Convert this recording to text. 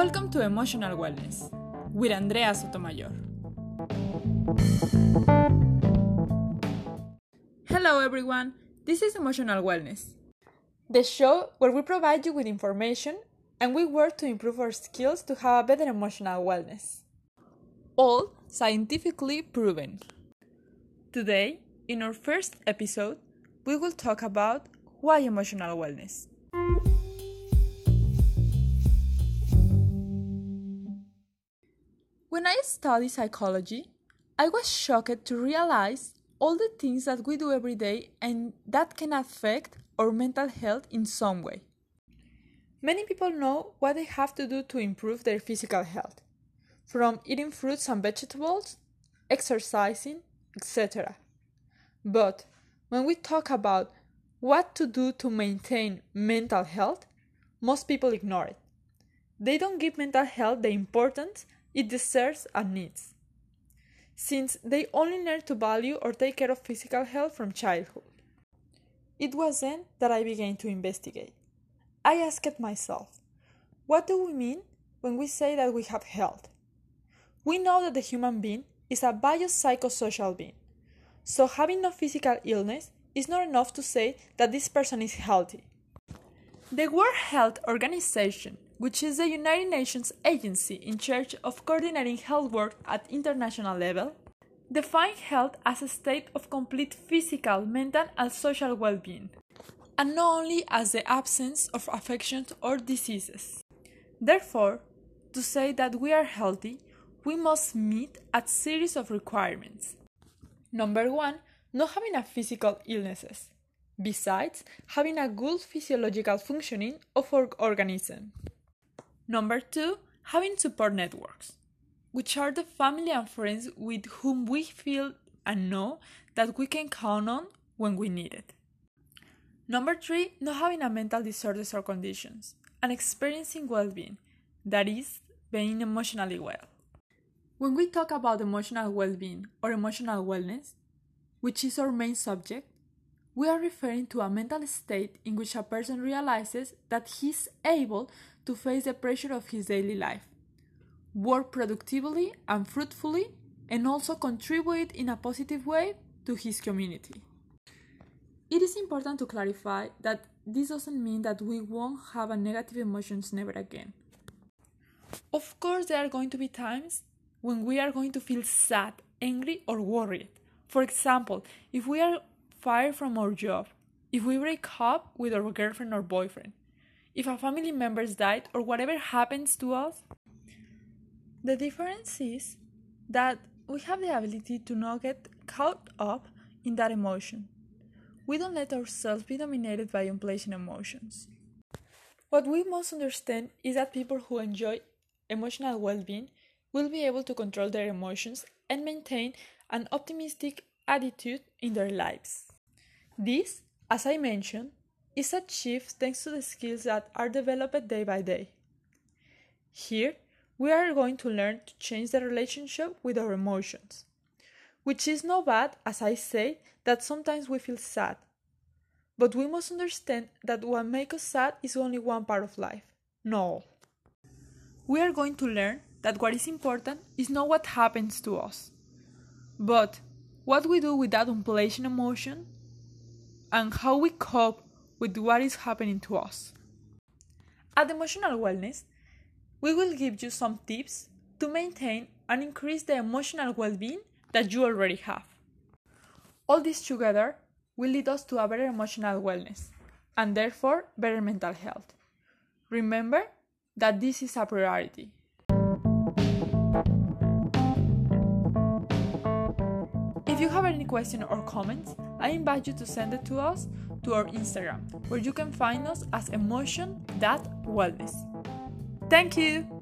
Welcome to Emotional Wellness with Andrea Sotomayor. Hello, everyone. This is Emotional Wellness, the show where we provide you with information and we work to improve our skills to have a better emotional wellness. All scientifically proven. Today, in our first episode, we will talk about why emotional wellness. When I studied psychology, I was shocked to realize all the things that we do every day and that can affect our mental health in some way. Many people know what they have to do to improve their physical health, from eating fruits and vegetables, exercising, etc. But when we talk about what to do to maintain mental health, most people ignore it. They don't give mental health the importance it deserves and needs, since they only learn to value or take care of physical health from childhood. It was then that I began to investigate. I asked myself, what do we mean when we say that we have health? We know that the human being is a biopsychosocial being, so having no physical illness is not enough to say that this person is healthy. The World Health Organization, which is the United Nations agency in charge of coordinating health work at international level, defines health as a state of complete physical, mental, and social well being, and not only as the absence of affections or diseases. Therefore, to say that we are healthy, we must meet a series of requirements. Number one, not having a physical illnesses, besides having a good physiological functioning of our organism. Number two, having support networks, which are the family and friends with whom we feel and know that we can count on when we need it. Number three, not having a mental disorders or conditions, and experiencing well being, that is, being emotionally well. When we talk about emotional well being or emotional wellness, which is our main subject, we are referring to a mental state in which a person realizes that he is able to face the pressure of his daily life, work productively and fruitfully, and also contribute in a positive way to his community. It is important to clarify that this doesn't mean that we won't have negative emotions never again. Of course, there are going to be times when we are going to feel sad, angry, or worried. For example, if we are fired from our job, if we break up with our girlfriend or boyfriend, if a family member died, or whatever happens to us. The difference is that we have the ability to not get caught up in that emotion. We don't let ourselves be dominated by unpleasant emotions. What we must understand is that people who enjoy emotional well being will be able to control their emotions and maintain an optimistic attitude in their lives. This, as I mentioned, is achieved thanks to the skills that are developed day by day. Here, we are going to learn to change the relationship with our emotions, which is no bad, as I say, that sometimes we feel sad. But we must understand that what makes us sad is only one part of life, all. We are going to learn that what is important is not what happens to us, but what we do with that unpleasant emotion and how we cope with what is happening to us. At Emotional Wellness, we will give you some tips to maintain and increase the emotional well being that you already have. All this together will lead us to a better emotional wellness and therefore better mental health. Remember that this is a priority. If you have any question or comments, I invite you to send it to us to our Instagram, where you can find us as emotion.wellness. Thank you!